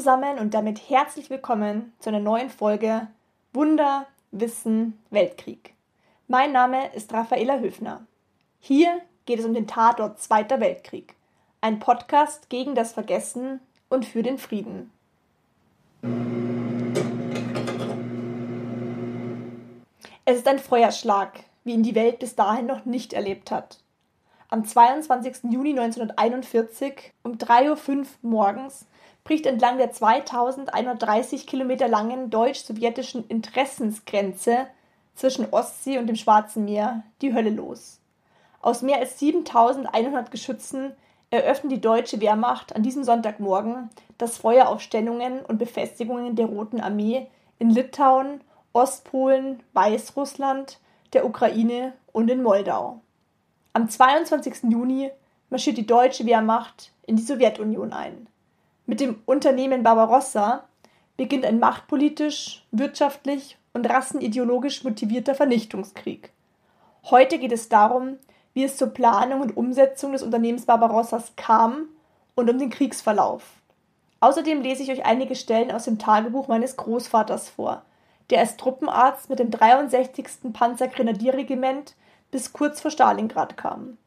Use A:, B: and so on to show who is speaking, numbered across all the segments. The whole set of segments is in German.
A: Zusammen und damit herzlich willkommen zu einer neuen Folge Wunder, Wissen, Weltkrieg. Mein Name ist Raffaela Höfner. Hier geht es um den Tatort Zweiter Weltkrieg, ein Podcast gegen das Vergessen und für den Frieden. Es ist ein Feuerschlag, wie ihn die Welt bis dahin noch nicht erlebt hat. Am 22. Juni 1941 um 3.05 Uhr morgens bricht entlang der 2130 Kilometer langen deutsch-sowjetischen Interessensgrenze zwischen Ostsee und dem Schwarzen Meer die Hölle los. Aus mehr als 7100 Geschützen eröffnet die deutsche Wehrmacht an diesem Sonntagmorgen das Feuer auf Stellungen und Befestigungen der Roten Armee in Litauen, Ostpolen, Weißrussland, der Ukraine und in Moldau. Am 22. Juni marschiert die deutsche Wehrmacht in die Sowjetunion ein. Mit dem Unternehmen Barbarossa beginnt ein machtpolitisch, wirtschaftlich und rassenideologisch motivierter Vernichtungskrieg. Heute geht es darum, wie es zur Planung und Umsetzung des Unternehmens Barbarossas kam und um den Kriegsverlauf. Außerdem lese ich euch einige Stellen aus dem Tagebuch meines Großvaters vor, der als Truppenarzt mit dem 63. Panzergrenadierregiment bis kurz vor Stalingrad kam.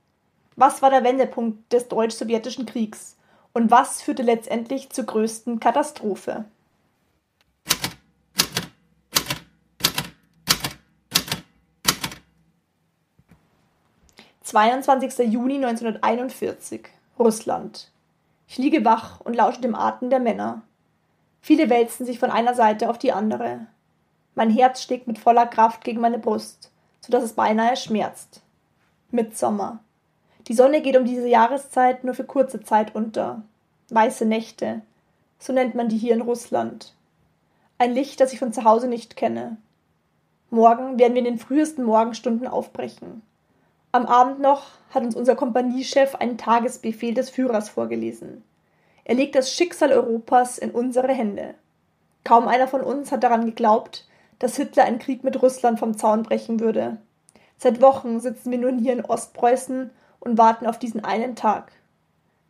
A: Was war der Wendepunkt des deutsch-sowjetischen Kriegs und was führte letztendlich zur größten Katastrophe? 22. Juni 1941, Russland. Ich liege wach und lausche dem Atem der Männer. Viele wälzen sich von einer Seite auf die andere. Mein Herz schlägt mit voller Kraft gegen meine Brust, so dass es beinahe schmerzt. Mitsommer. Die Sonne geht um diese Jahreszeit nur für kurze Zeit unter. Weiße Nächte, so nennt man die hier in Russland. Ein Licht, das ich von zu Hause nicht kenne. Morgen werden wir in den frühesten Morgenstunden aufbrechen. Am Abend noch hat uns unser Kompaniechef einen Tagesbefehl des Führers vorgelesen. Er legt das Schicksal Europas in unsere Hände. Kaum einer von uns hat daran geglaubt, dass Hitler einen Krieg mit Russland vom Zaun brechen würde. Seit Wochen sitzen wir nun hier in Ostpreußen und warten auf diesen einen Tag.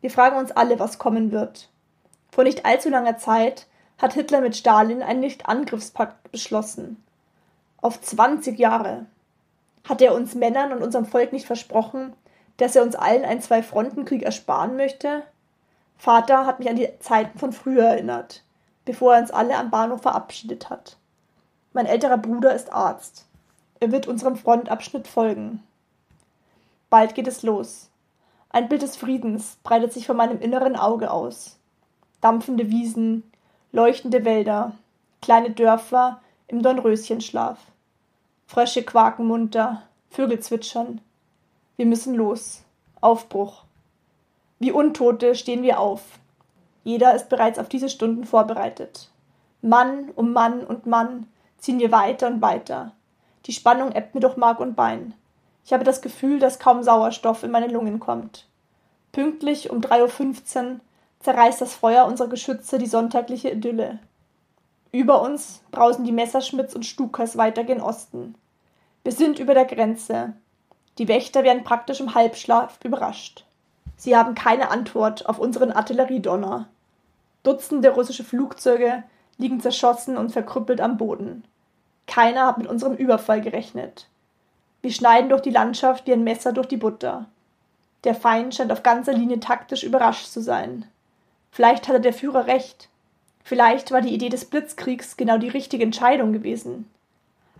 A: Wir fragen uns alle, was kommen wird. Vor nicht allzu langer Zeit hat Hitler mit Stalin einen Nichtangriffspakt beschlossen. Auf 20 Jahre. Hat er uns Männern und unserem Volk nicht versprochen, dass er uns allen einen Zwei-Fronten-Krieg ersparen möchte? Vater hat mich an die Zeiten von früher erinnert, bevor er uns alle am Bahnhof verabschiedet hat. Mein älterer Bruder ist Arzt. Er wird unserem Frontabschnitt folgen. Bald geht es los. Ein Bild des Friedens breitet sich vor meinem inneren Auge aus. Dampfende Wiesen, leuchtende Wälder, kleine Dörfer im Dornröschenschlaf. Frösche quaken munter, Vögel zwitschern. Wir müssen los. Aufbruch. Wie Untote stehen wir auf. Jeder ist bereits auf diese Stunden vorbereitet. Mann um Mann und Mann ziehen wir weiter und weiter. Die Spannung ebbt mir durch Mark und Bein. Ich habe das Gefühl, dass kaum Sauerstoff in meine Lungen kommt. Pünktlich um 3.15 Uhr zerreißt das Feuer unserer Geschütze die sonntagliche Idylle. Über uns brausen die Messerschmitts und Stukas weiter gen Osten. Wir sind über der Grenze. Die Wächter werden praktisch im Halbschlaf überrascht. Sie haben keine Antwort auf unseren Artilleriedonner. Dutzende russische Flugzeuge liegen zerschossen und verkrüppelt am Boden. Keiner hat mit unserem Überfall gerechnet. Wir schneiden durch die Landschaft wie ein Messer durch die Butter. Der Feind scheint auf ganzer Linie taktisch überrascht zu sein. Vielleicht hatte der Führer recht. Vielleicht war die Idee des Blitzkriegs genau die richtige Entscheidung gewesen.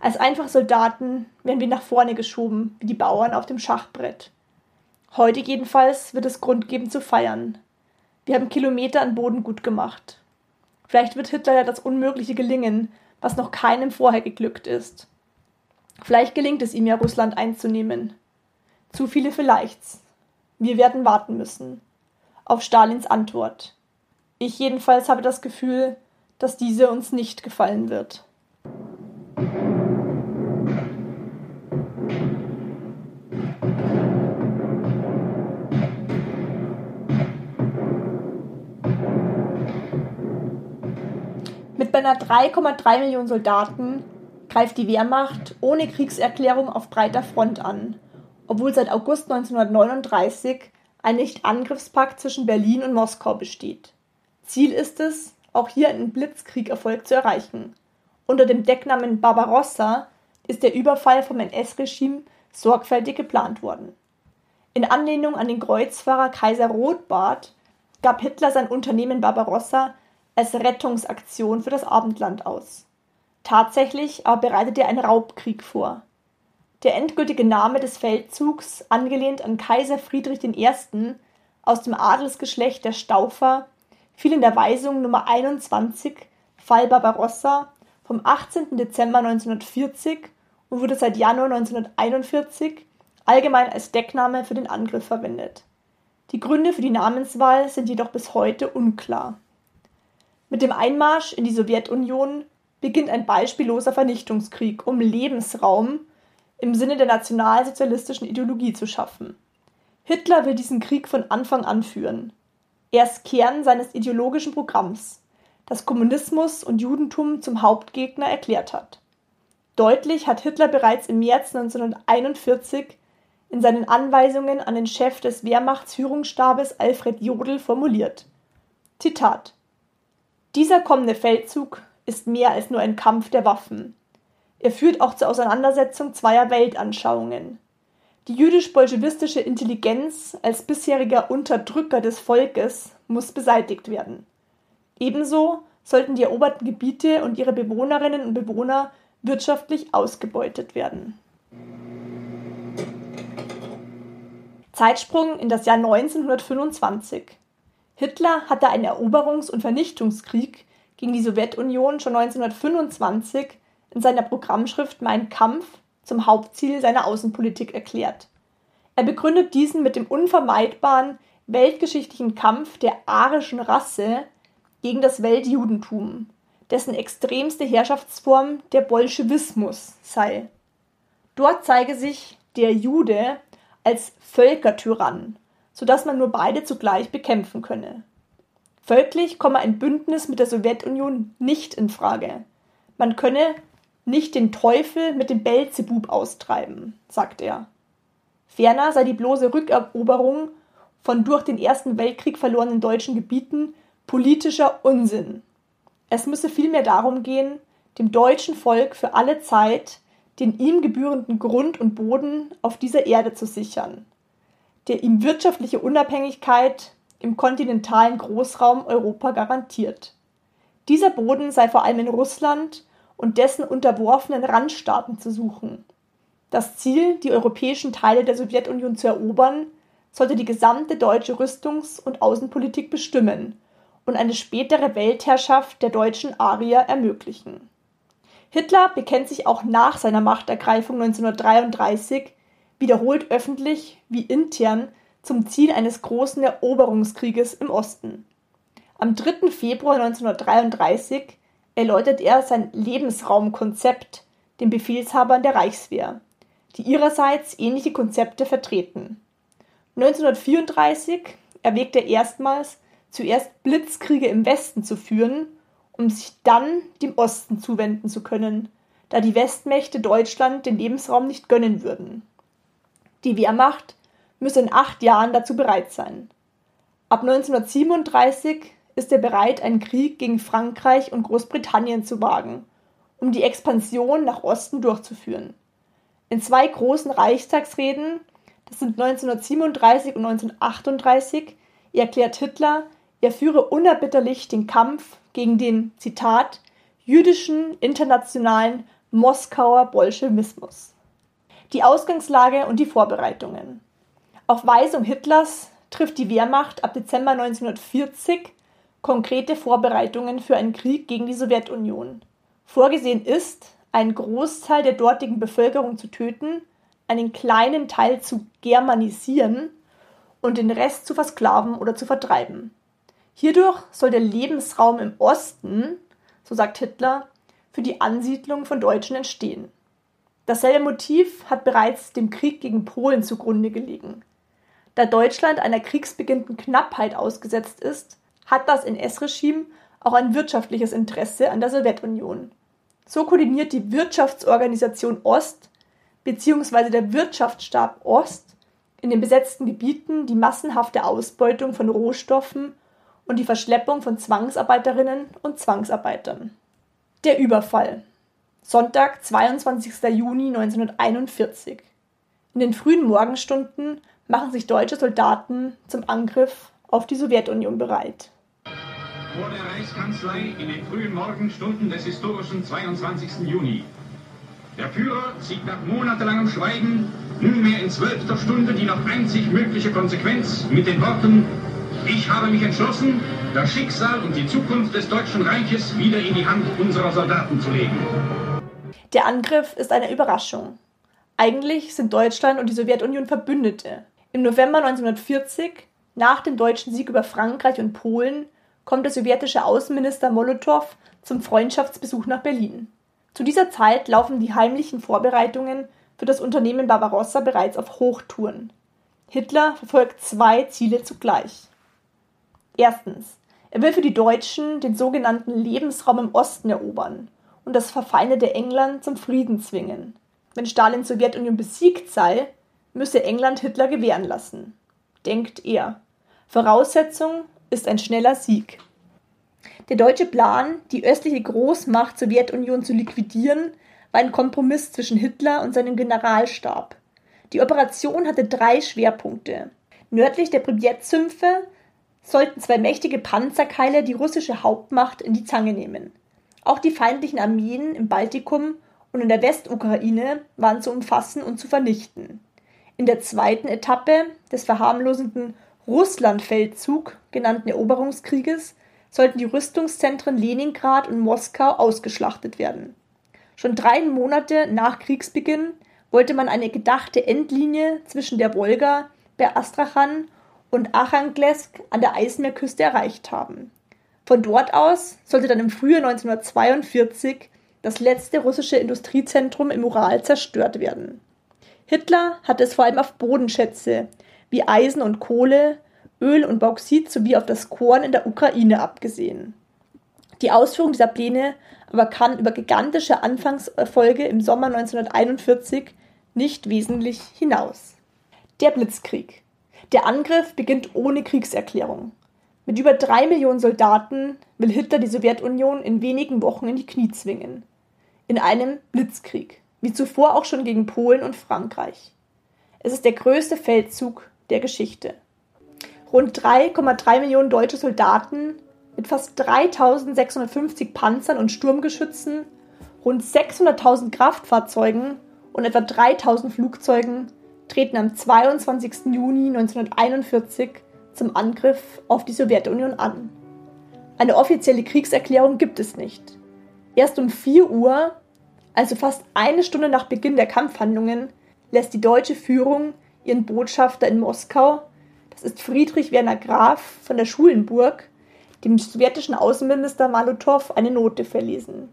A: Als einfache Soldaten werden wir nach vorne geschoben, wie die Bauern auf dem Schachbrett. Heute jedenfalls wird es Grund geben zu feiern. Wir haben Kilometer an Boden gut gemacht. Vielleicht wird Hitler ja das Unmögliche gelingen, was noch keinem vorher geglückt ist. Vielleicht gelingt es ihm ja, Russland einzunehmen. Zu viele Vielleichts. Wir werden warten müssen. auf Stalins Antwort. Ich jedenfalls habe das Gefühl, dass diese uns nicht gefallen wird. Mit beinahe 3,3 Millionen Soldaten greift die Wehrmacht ohne Kriegserklärung auf breiter Front an, obwohl seit August 1939 ein Nicht-Angriffspakt zwischen Berlin und Moskau besteht. Ziel ist es, auch hier einen Blitzkriegerfolg zu erreichen. Unter dem Decknamen Barbarossa ist der Überfall vom NS-Regime sorgfältig geplant worden. In Anlehnung an den Kreuzfahrer Kaiser Rotbart gab Hitler sein Unternehmen Barbarossa als Rettungsaktion für das Abendland aus. Tatsächlich aber bereitet er einen Raubkrieg vor. Der endgültige Name des Feldzugs, angelehnt an Kaiser Friedrich I. aus dem Adelsgeschlecht der Staufer, fiel in der Weisung Nummer 21 Fall Barbarossa vom 18. Dezember 1940 und wurde seit Januar 1941 allgemein als Deckname für den Angriff verwendet. Die Gründe für die Namenswahl sind jedoch bis heute unklar. Mit dem Einmarsch in die Sowjetunion beginnt ein beispielloser Vernichtungskrieg, um Lebensraum im Sinne der nationalsozialistischen Ideologie zu schaffen. Hitler will diesen Krieg von Anfang an führen. Er ist Kern seines ideologischen Programms, das Kommunismus und Judentum zum Hauptgegner erklärt hat. Deutlich hat Hitler bereits im März 1941 in seinen Anweisungen an den Chef des Wehrmachtsführungsstabes Alfred Jodl formuliert. Zitat Dieser kommende Feldzug ist mehr als nur ein Kampf der Waffen. Er führt auch zur Auseinandersetzung zweier Weltanschauungen. Die jüdisch-bolschewistische Intelligenz als bisheriger Unterdrücker des Volkes muss beseitigt werden. Ebenso sollten die eroberten Gebiete und ihre Bewohnerinnen und Bewohner wirtschaftlich ausgebeutet werden. Zeitsprung in das Jahr 1925. Hitler hatte einen Eroberungs- und Vernichtungskrieg gegen die Sowjetunion schon 1925 in seiner Programmschrift Mein Kampf zum Hauptziel seiner Außenpolitik erklärt. Er begründet diesen mit dem unvermeidbaren weltgeschichtlichen Kampf der arischen Rasse gegen das Weltjudentum, dessen extremste Herrschaftsform der Bolschewismus sei. Dort zeige sich der Jude als Völkertyrann, so dass man nur beide zugleich bekämpfen könne. Völklich komme ein Bündnis mit der Sowjetunion nicht in Frage. Man könne nicht den Teufel mit dem Belzebub austreiben, sagt er. Ferner sei die bloße Rückeroberung von durch den Ersten Weltkrieg verlorenen deutschen Gebieten politischer Unsinn. Es müsse vielmehr darum gehen, dem deutschen Volk für alle Zeit den ihm gebührenden Grund und Boden auf dieser Erde zu sichern, der ihm wirtschaftliche Unabhängigkeit im kontinentalen Großraum Europa garantiert. Dieser Boden sei vor allem in Russland und dessen unterworfenen Randstaaten zu suchen. Das Ziel, die europäischen Teile der Sowjetunion zu erobern, sollte die gesamte deutsche Rüstungs- und Außenpolitik bestimmen und eine spätere Weltherrschaft der deutschen Arier ermöglichen. Hitler bekennt sich auch nach seiner Machtergreifung 1933 wiederholt öffentlich wie intern zum Ziel eines großen Eroberungskrieges im Osten. Am 3. Februar 1933 erläutert er sein Lebensraumkonzept den Befehlshabern der Reichswehr, die ihrerseits ähnliche Konzepte vertreten. 1934 erwägt er erstmals, zuerst Blitzkriege im Westen zu führen, um sich dann dem Osten zuwenden zu können, da die Westmächte Deutschland den Lebensraum nicht gönnen würden. Die Wehrmacht müsse in acht Jahren dazu bereit sein. Ab 1937 ist er bereit, einen Krieg gegen Frankreich und Großbritannien zu wagen, um die Expansion nach Osten durchzuführen. In zwei großen Reichstagsreden, das sind 1937 und 1938, erklärt Hitler, er führe unerbitterlich den Kampf gegen den, Zitat, jüdischen internationalen Moskauer Bolschewismus. Die Ausgangslage und die Vorbereitungen. Auf Weisung Hitlers trifft die Wehrmacht ab Dezember 1940 konkrete Vorbereitungen für einen Krieg gegen die Sowjetunion. Vorgesehen ist, einen Großteil der dortigen Bevölkerung zu töten, einen kleinen Teil zu germanisieren und den Rest zu versklaven oder zu vertreiben. Hierdurch soll der Lebensraum im Osten, so sagt Hitler, für die Ansiedlung von Deutschen entstehen. Dasselbe Motiv hat bereits dem Krieg gegen Polen zugrunde gelegen. Da Deutschland einer kriegsbeginnenden Knappheit ausgesetzt ist, hat das NS-Regime auch ein wirtschaftliches Interesse an der Sowjetunion. So koordiniert die Wirtschaftsorganisation Ost bzw. der Wirtschaftsstab Ost in den besetzten Gebieten die massenhafte Ausbeutung von Rohstoffen und die Verschleppung von Zwangsarbeiterinnen und Zwangsarbeitern. Der Überfall. Sonntag, 22. Juni 1941. In den frühen Morgenstunden machen sich deutsche Soldaten zum Angriff auf die Sowjetunion bereit.
B: Vor der Reichskanzlei in den frühen Morgenstunden des historischen 22. Juni. Der Führer zieht nach monatelangem Schweigen nunmehr in zwölfter Stunde die noch einzig mögliche Konsequenz mit den Worten Ich habe mich entschlossen, das Schicksal und die Zukunft des Deutschen Reiches wieder in die Hand unserer Soldaten zu legen.
A: Der Angriff ist eine Überraschung. Eigentlich sind Deutschland und die Sowjetunion Verbündete. Im November 1940, nach dem deutschen Sieg über Frankreich und Polen, kommt der sowjetische Außenminister Molotow zum Freundschaftsbesuch nach Berlin. Zu dieser Zeit laufen die heimlichen Vorbereitungen für das Unternehmen Barbarossa bereits auf Hochtouren. Hitler verfolgt zwei Ziele zugleich. Erstens, er will für die Deutschen den sogenannten Lebensraum im Osten erobern und das verfeindete England zum Frieden zwingen. Wenn Stalins Sowjetunion besiegt sei, müsse England Hitler gewähren lassen, denkt er. Voraussetzung ist ein schneller Sieg. Der deutsche Plan, die östliche Großmacht Sowjetunion zu liquidieren, war ein Kompromiss zwischen Hitler und seinem Generalstab. Die Operation hatte drei Schwerpunkte. Nördlich der Pripyat-Sümpfe sollten zwei mächtige Panzerkeile die russische Hauptmacht in die Zange nehmen. Auch die feindlichen Armeen im Baltikum und in der Westukraine waren zu umfassen und zu vernichten. In der zweiten Etappe des verharmlosenden Russlandfeldzug genannten Eroberungskrieges sollten die Rüstungszentren Leningrad und Moskau ausgeschlachtet werden. Schon drei Monate nach Kriegsbeginn wollte man eine gedachte Endlinie zwischen der Wolga bei Astrachan und Archanglesk an der Eismeerküste erreicht haben. Von dort aus sollte dann im Frühjahr 1942 das letzte russische Industriezentrum im Ural zerstört werden. Hitler hatte es vor allem auf Bodenschätze wie Eisen und Kohle, Öl und Bauxit sowie auf das Korn in der Ukraine abgesehen. Die Ausführung dieser Pläne aber kann über gigantische Anfangserfolge im Sommer 1941 nicht wesentlich hinaus. Der Blitzkrieg. Der Angriff beginnt ohne Kriegserklärung. Mit über drei Millionen Soldaten will Hitler die Sowjetunion in wenigen Wochen in die Knie zwingen. In einem Blitzkrieg wie zuvor auch schon gegen Polen und Frankreich. Es ist der größte Feldzug der Geschichte. Rund 3,3 Millionen deutsche Soldaten mit fast 3650 Panzern und Sturmgeschützen, rund 600.000 Kraftfahrzeugen und etwa 3000 Flugzeugen treten am 22. Juni 1941 zum Angriff auf die Sowjetunion an. Eine offizielle Kriegserklärung gibt es nicht. Erst um 4 Uhr also fast eine Stunde nach Beginn der Kampfhandlungen, lässt die deutsche Führung ihren Botschafter in Moskau, das ist Friedrich Werner Graf von der Schulenburg, dem sowjetischen Außenminister Malotow eine Note verlesen.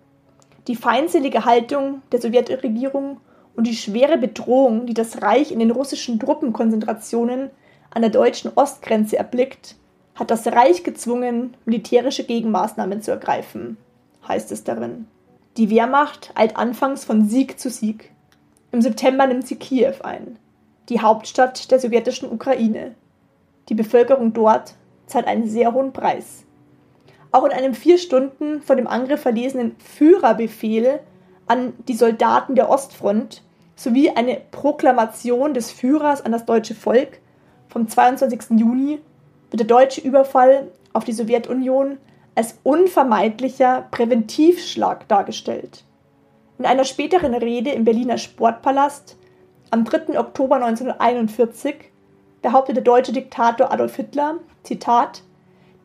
A: Die feindselige Haltung der Sowjetregierung und die schwere Bedrohung, die das Reich in den russischen Truppenkonzentrationen an der deutschen Ostgrenze erblickt, hat das Reich gezwungen, militärische Gegenmaßnahmen zu ergreifen, heißt es darin. Die Wehrmacht eilt anfangs von Sieg zu Sieg. Im September nimmt sie Kiew ein, die Hauptstadt der sowjetischen Ukraine. Die Bevölkerung dort zahlt einen sehr hohen Preis. Auch in einem vier Stunden vor dem Angriff verlesenen Führerbefehl an die Soldaten der Ostfront sowie eine Proklamation des Führers an das deutsche Volk vom 22. Juni wird der deutsche Überfall auf die Sowjetunion als unvermeidlicher Präventivschlag dargestellt. In einer späteren Rede im Berliner Sportpalast am 3. Oktober 1941 behauptet der deutsche Diktator Adolf Hitler, Zitat,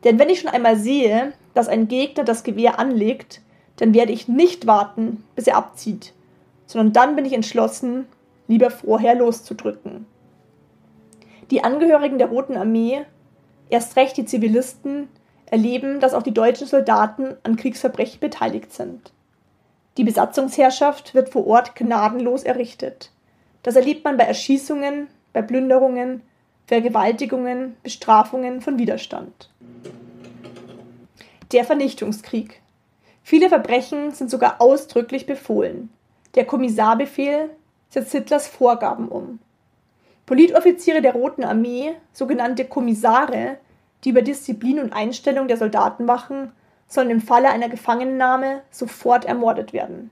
A: denn wenn ich schon einmal sehe, dass ein Gegner das Gewehr anlegt, dann werde ich nicht warten, bis er abzieht, sondern dann bin ich entschlossen, lieber vorher loszudrücken. Die Angehörigen der Roten Armee, erst recht die Zivilisten, erleben, dass auch die deutschen Soldaten an Kriegsverbrechen beteiligt sind. Die Besatzungsherrschaft wird vor Ort gnadenlos errichtet. Das erlebt man bei Erschießungen, bei Plünderungen, Vergewaltigungen, Bestrafungen von Widerstand. Der Vernichtungskrieg. Viele Verbrechen sind sogar ausdrücklich befohlen. Der Kommissarbefehl setzt Hitlers Vorgaben um. Politoffiziere der Roten Armee, sogenannte Kommissare, die über Disziplin und Einstellung der Soldaten wachen, sollen im Falle einer Gefangennahme sofort ermordet werden.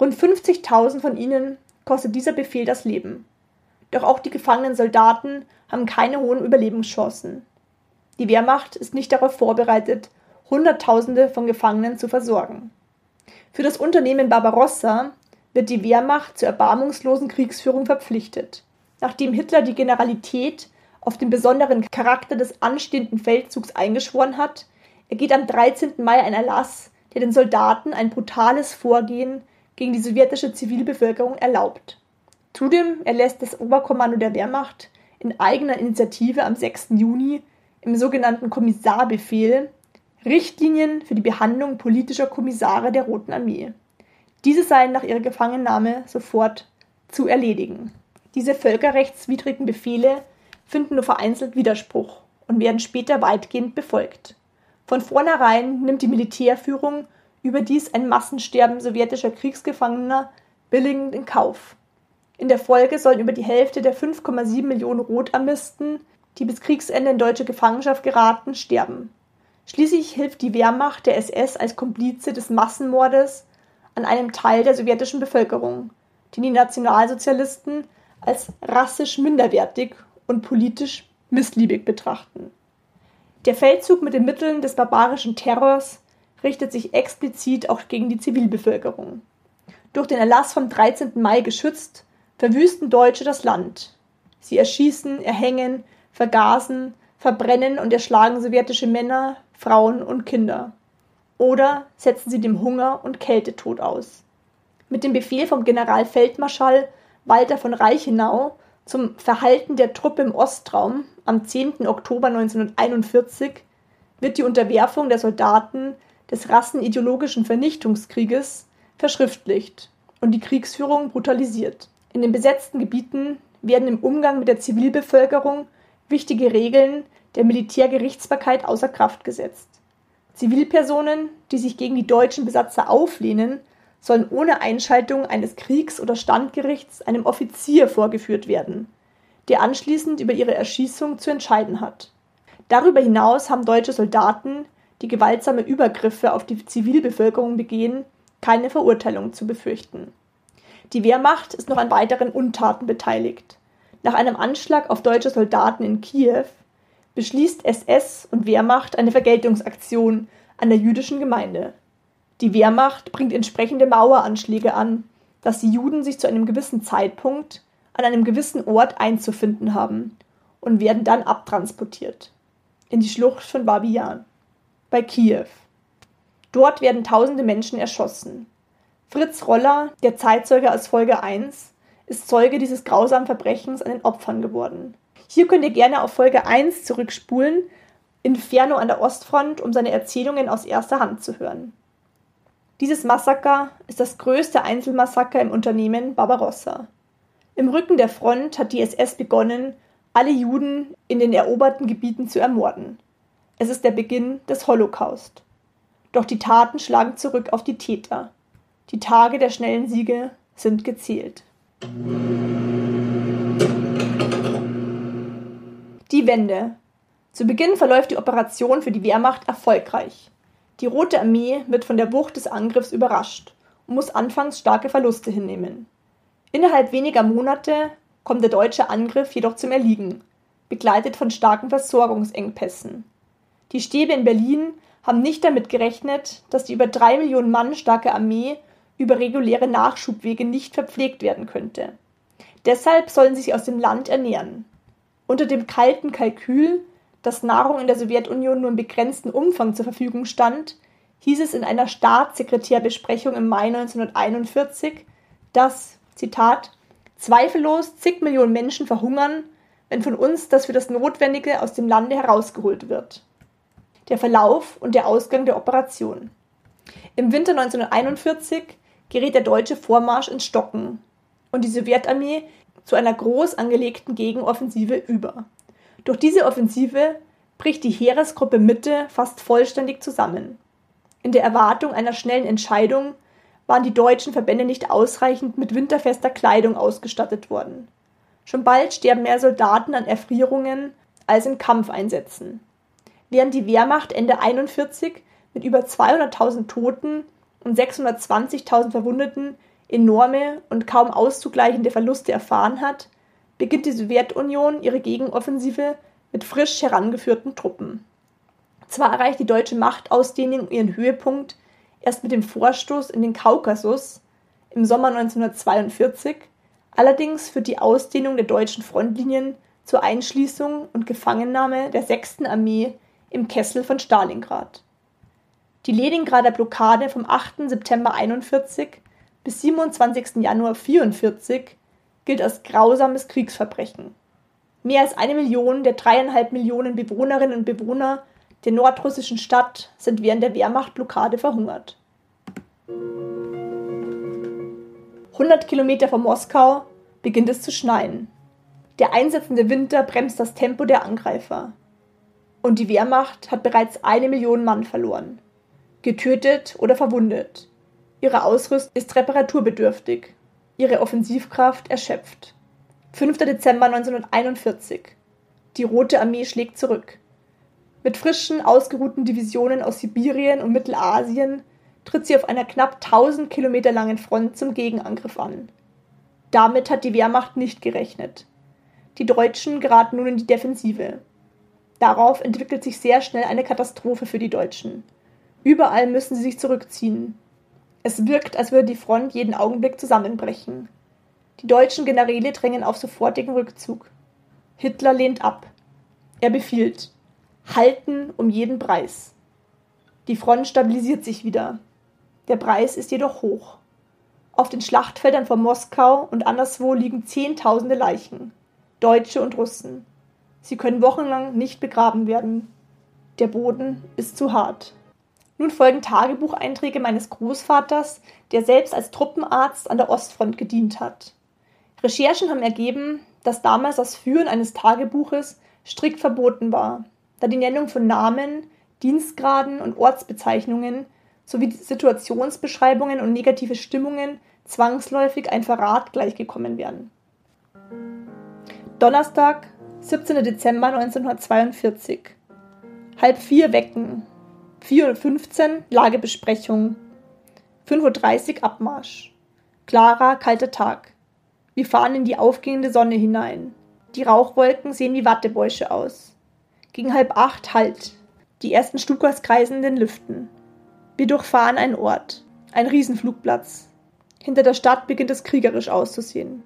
A: Rund 50.000 von ihnen kostet dieser Befehl das Leben. Doch auch die gefangenen Soldaten haben keine hohen Überlebenschancen. Die Wehrmacht ist nicht darauf vorbereitet, Hunderttausende von Gefangenen zu versorgen. Für das Unternehmen Barbarossa wird die Wehrmacht zur erbarmungslosen Kriegsführung verpflichtet. Nachdem Hitler die Generalität auf den besonderen Charakter des anstehenden Feldzugs eingeschworen hat, ergeht am 13. Mai ein Erlass, der den Soldaten ein brutales Vorgehen gegen die sowjetische Zivilbevölkerung erlaubt. Zudem erlässt das Oberkommando der Wehrmacht in eigener Initiative am 6. Juni im sogenannten Kommissarbefehl Richtlinien für die Behandlung politischer Kommissare der Roten Armee. Diese seien nach ihrer Gefangennahme sofort zu erledigen. Diese völkerrechtswidrigen Befehle finden nur vereinzelt Widerspruch und werden später weitgehend befolgt. Von vornherein nimmt die Militärführung überdies ein Massensterben sowjetischer Kriegsgefangener billigend in Kauf. In der Folge sollen über die Hälfte der 5,7 Millionen Rotarmisten, die bis Kriegsende in deutsche Gefangenschaft geraten, sterben. Schließlich hilft die Wehrmacht der SS als Komplize des Massenmordes an einem Teil der sowjetischen Bevölkerung, den die Nationalsozialisten als rassisch minderwertig und politisch missliebig betrachten. Der Feldzug mit den Mitteln des barbarischen Terrors richtet sich explizit auch gegen die Zivilbevölkerung. Durch den Erlass vom 13. Mai geschützt, verwüsten Deutsche das Land. Sie erschießen, erhängen, vergasen, verbrennen und erschlagen sowjetische Männer, Frauen und Kinder. Oder setzen sie dem Hunger und Kältetod aus. Mit dem Befehl vom Generalfeldmarschall Walter von Reichenau zum Verhalten der Truppe im Ostraum am 10. Oktober 1941 wird die Unterwerfung der Soldaten des rassenideologischen Vernichtungskrieges verschriftlicht und die Kriegsführung brutalisiert. In den besetzten Gebieten werden im Umgang mit der Zivilbevölkerung wichtige Regeln der Militärgerichtsbarkeit außer Kraft gesetzt. Zivilpersonen, die sich gegen die deutschen Besatzer auflehnen, sollen ohne Einschaltung eines Kriegs- oder Standgerichts einem Offizier vorgeführt werden, der anschließend über ihre Erschießung zu entscheiden hat. Darüber hinaus haben deutsche Soldaten, die gewaltsame Übergriffe auf die Zivilbevölkerung begehen, keine Verurteilung zu befürchten. Die Wehrmacht ist noch an weiteren Untaten beteiligt. Nach einem Anschlag auf deutsche Soldaten in Kiew beschließt SS und Wehrmacht eine Vergeltungsaktion an der jüdischen Gemeinde. Die Wehrmacht bringt entsprechende Maueranschläge an, dass die Juden sich zu einem gewissen Zeitpunkt an einem gewissen Ort einzufinden haben und werden dann abtransportiert in die Schlucht von Babian bei Kiew. Dort werden tausende Menschen erschossen. Fritz Roller, der Zeitzeuge aus Folge 1, ist Zeuge dieses grausamen Verbrechens an den Opfern geworden. Hier könnt ihr gerne auf Folge 1 zurückspulen, Inferno an der Ostfront, um seine Erzählungen aus erster Hand zu hören. Dieses Massaker ist das größte Einzelmassaker im Unternehmen Barbarossa. Im Rücken der Front hat die SS begonnen, alle Juden in den eroberten Gebieten zu ermorden. Es ist der Beginn des Holocaust. Doch die Taten schlagen zurück auf die Täter. Die Tage der schnellen Siege sind gezählt. Die Wende. Zu Beginn verläuft die Operation für die Wehrmacht erfolgreich. Die Rote Armee wird von der Wucht des Angriffs überrascht und muss anfangs starke Verluste hinnehmen. Innerhalb weniger Monate kommt der deutsche Angriff jedoch zum Erliegen, begleitet von starken Versorgungsengpässen. Die Stäbe in Berlin haben nicht damit gerechnet, dass die über drei Millionen Mann starke Armee über reguläre Nachschubwege nicht verpflegt werden könnte. Deshalb sollen sie sich aus dem Land ernähren. Unter dem kalten Kalkül dass Nahrung in der Sowjetunion nur in begrenztem Umfang zur Verfügung stand, hieß es in einer Staatssekretärbesprechung im Mai 1941, dass, Zitat, zweifellos zig Millionen Menschen verhungern, wenn von uns das für das Notwendige aus dem Lande herausgeholt wird. Der Verlauf und der Ausgang der Operation. Im Winter 1941 gerät der deutsche Vormarsch ins Stocken und die Sowjetarmee zu einer groß angelegten Gegenoffensive über. Durch diese Offensive bricht die Heeresgruppe Mitte fast vollständig zusammen. In der Erwartung einer schnellen Entscheidung waren die deutschen Verbände nicht ausreichend mit winterfester Kleidung ausgestattet worden. Schon bald sterben mehr Soldaten an Erfrierungen als in Kampfeinsätzen. Während die Wehrmacht Ende 41 mit über 200.000 Toten und 620.000 Verwundeten enorme und kaum auszugleichende Verluste erfahren hat, beginnt die Sowjetunion ihre Gegenoffensive mit frisch herangeführten Truppen. Zwar erreicht die deutsche Machtausdehnung ihren Höhepunkt erst mit dem Vorstoß in den Kaukasus im Sommer 1942, allerdings führt die Ausdehnung der deutschen Frontlinien zur Einschließung und Gefangennahme der 6. Armee im Kessel von Stalingrad. Die Leningrader Blockade vom 8. September 1941 bis 27. Januar 1944 gilt als grausames Kriegsverbrechen. Mehr als eine Million der dreieinhalb Millionen Bewohnerinnen und Bewohner der nordrussischen Stadt sind während der Wehrmachtblockade verhungert. 100 Kilometer von Moskau beginnt es zu schneien. Der einsetzende Winter bremst das Tempo der Angreifer. Und die Wehrmacht hat bereits eine Million Mann verloren. Getötet oder verwundet. Ihre Ausrüstung ist reparaturbedürftig. Ihre Offensivkraft erschöpft. 5. Dezember 1941. Die Rote Armee schlägt zurück. Mit frischen, ausgeruhten Divisionen aus Sibirien und Mittelasien tritt sie auf einer knapp 1000 Kilometer langen Front zum Gegenangriff an. Damit hat die Wehrmacht nicht gerechnet. Die Deutschen geraten nun in die Defensive. Darauf entwickelt sich sehr schnell eine Katastrophe für die Deutschen. Überall müssen sie sich zurückziehen. Es wirkt, als würde die Front jeden Augenblick zusammenbrechen. Die deutschen Generäle drängen auf sofortigen Rückzug. Hitler lehnt ab. Er befiehlt Halten um jeden Preis. Die Front stabilisiert sich wieder. Der Preis ist jedoch hoch. Auf den Schlachtfeldern von Moskau und anderswo liegen Zehntausende Leichen, Deutsche und Russen. Sie können wochenlang nicht begraben werden. Der Boden ist zu hart. Nun folgen Tagebucheinträge meines Großvaters, der selbst als Truppenarzt an der Ostfront gedient hat. Recherchen haben ergeben, dass damals das Führen eines Tagebuches strikt verboten war, da die Nennung von Namen, Dienstgraden und Ortsbezeichnungen sowie Situationsbeschreibungen und negative Stimmungen zwangsläufig ein Verrat gleichgekommen werden. Donnerstag, 17. Dezember 1942. Halb vier wecken, 4.15 Uhr Lagebesprechung. 5.30 Uhr Abmarsch. Klarer, kalter Tag. Wir fahren in die aufgehende Sonne hinein. Die Rauchwolken sehen wie Wattebäusche aus. Gegen halb acht Halt. Die ersten Stukas kreisen in den Lüften. Wir durchfahren einen Ort. Ein Riesenflugplatz. Hinter der Stadt beginnt es kriegerisch auszusehen.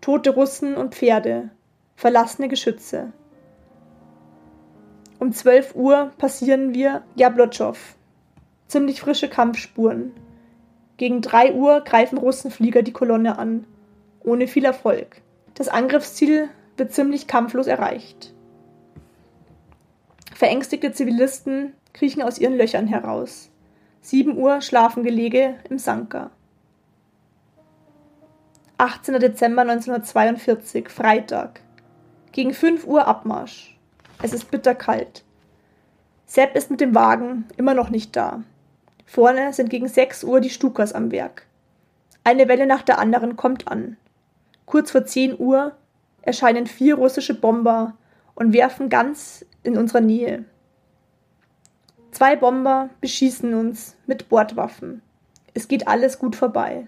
A: Tote Russen und Pferde. Verlassene Geschütze. Um 12 Uhr passieren wir Jablotschow. Ziemlich frische Kampfspuren. Gegen 3 Uhr greifen Russenflieger die Kolonne an. Ohne viel Erfolg. Das Angriffsziel wird ziemlich kampflos erreicht. Verängstigte Zivilisten kriechen aus ihren Löchern heraus. 7 Uhr Schlafengelege im Sanka. 18. Dezember 1942, Freitag. Gegen 5 Uhr Abmarsch. Es ist bitterkalt. Sepp ist mit dem Wagen immer noch nicht da. Vorne sind gegen 6 Uhr die Stukas am Werk. Eine Welle nach der anderen kommt an. Kurz vor 10 Uhr erscheinen vier russische Bomber und werfen ganz in unserer Nähe. Zwei Bomber beschießen uns mit Bordwaffen. Es geht alles gut vorbei.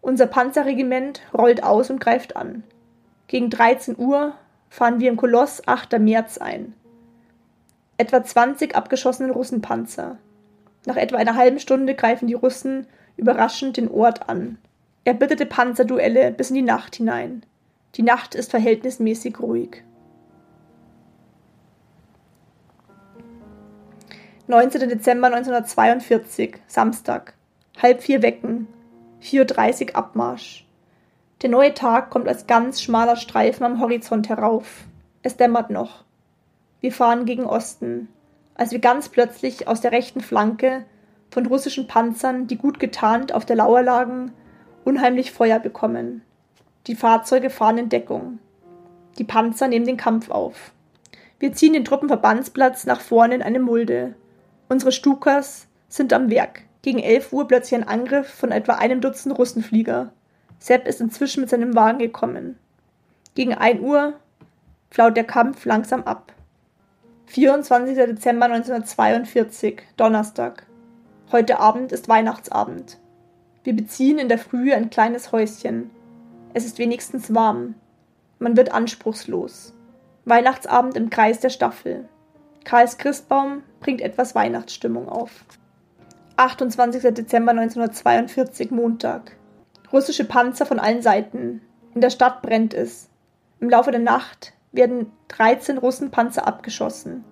A: Unser Panzerregiment rollt aus und greift an. Gegen 13 Uhr fahren wir im Koloss 8. März ein. Etwa 20 abgeschossene Russenpanzer. Nach etwa einer halben Stunde greifen die Russen überraschend den Ort an. Erbitterte Panzerduelle bis in die Nacht hinein. Die Nacht ist verhältnismäßig ruhig. 19. Dezember 1942, Samstag. Halb vier wecken. 4.30 Uhr Abmarsch. Der neue Tag kommt als ganz schmaler Streifen am Horizont herauf. Es dämmert noch. Wir fahren gegen Osten, als wir ganz plötzlich aus der rechten Flanke von russischen Panzern, die gut getarnt auf der Lauer lagen, unheimlich Feuer bekommen. Die Fahrzeuge fahren in Deckung. Die Panzer nehmen den Kampf auf. Wir ziehen den Truppenverbandsplatz nach vorne in eine Mulde. Unsere Stukas sind am Werk. Gegen 11 Uhr plötzlich ein Angriff von etwa einem Dutzend Russenflieger. Sepp ist inzwischen mit seinem Wagen gekommen. Gegen 1 Uhr flaut der Kampf langsam ab. 24. Dezember 1942, Donnerstag. Heute Abend ist Weihnachtsabend. Wir beziehen in der Frühe ein kleines Häuschen. Es ist wenigstens warm. Man wird anspruchslos. Weihnachtsabend im Kreis der Staffel. Karls Christbaum bringt etwas Weihnachtsstimmung auf. 28. Dezember 1942, Montag. Russische Panzer von allen Seiten. In der Stadt brennt es. Im Laufe der Nacht werden 13 Russenpanzer abgeschossen.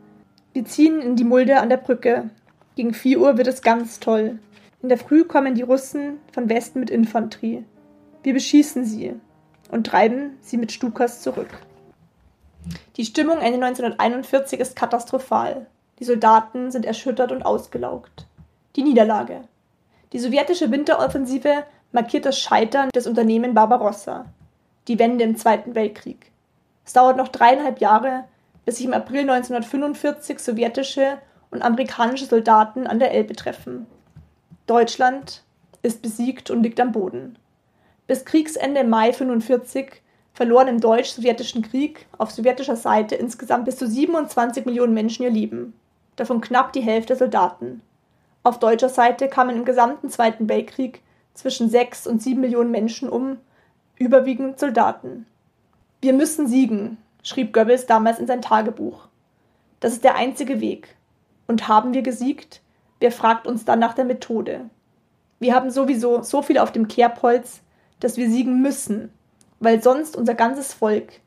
A: Wir ziehen in die Mulde an der Brücke. Gegen 4 Uhr wird es ganz toll. In der Früh kommen die Russen von Westen mit Infanterie. Wir beschießen sie und treiben sie mit Stukas zurück. Die Stimmung Ende 1941 ist katastrophal. Die Soldaten sind erschüttert und ausgelaugt. Die Niederlage. Die sowjetische Winteroffensive markiert das Scheitern des Unternehmen Barbarossa. Die Wende im Zweiten Weltkrieg. Es dauert noch dreieinhalb Jahre, bis sich im April 1945 sowjetische und amerikanische Soldaten an der Elbe treffen. Deutschland ist besiegt und liegt am Boden. Bis Kriegsende im Mai 1945 verloren im Deutsch-Sowjetischen Krieg auf sowjetischer Seite insgesamt bis zu 27 Millionen Menschen ihr Leben, davon knapp die Hälfte Soldaten. Auf deutscher Seite kamen im gesamten Zweiten Weltkrieg zwischen 6 und 7 Millionen Menschen um, überwiegend Soldaten. Wir müssen siegen, schrieb Goebbels damals in sein Tagebuch. Das ist der einzige Weg. Und haben wir gesiegt? Wer fragt uns dann nach der Methode? Wir haben sowieso so viel auf dem Kerbholz, dass wir siegen müssen, weil sonst unser ganzes Volk,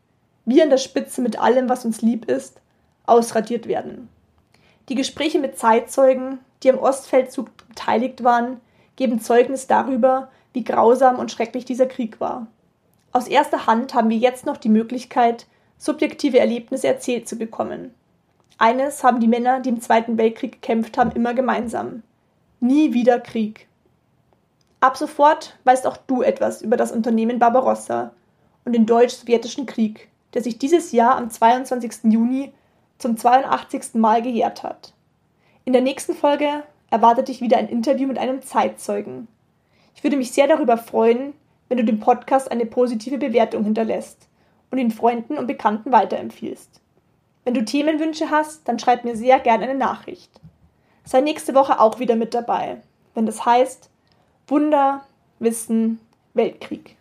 A: wir an der Spitze mit allem, was uns lieb ist, ausradiert werden. Die Gespräche mit Zeitzeugen, die am Ostfeldzug beteiligt waren, geben Zeugnis darüber, wie grausam und schrecklich dieser Krieg war. Aus erster Hand haben wir jetzt noch die Möglichkeit, subjektive Erlebnisse erzählt zu bekommen. Eines haben die Männer, die im Zweiten Weltkrieg gekämpft haben, immer gemeinsam. Nie wieder Krieg. Ab sofort weißt auch du etwas über das Unternehmen Barbarossa und den deutsch-sowjetischen Krieg, der sich dieses Jahr am 22. Juni zum 82. Mal gejährt hat. In der nächsten Folge erwartet dich wieder ein Interview mit einem Zeitzeugen. Ich würde mich sehr darüber freuen, wenn du dem Podcast eine positive Bewertung hinterlässt und ihn Freunden und Bekannten weiterempfiehlst. Wenn du Themenwünsche hast, dann schreib mir sehr gerne eine Nachricht. Sei nächste Woche auch wieder mit dabei, wenn das heißt Wunder, Wissen, Weltkrieg.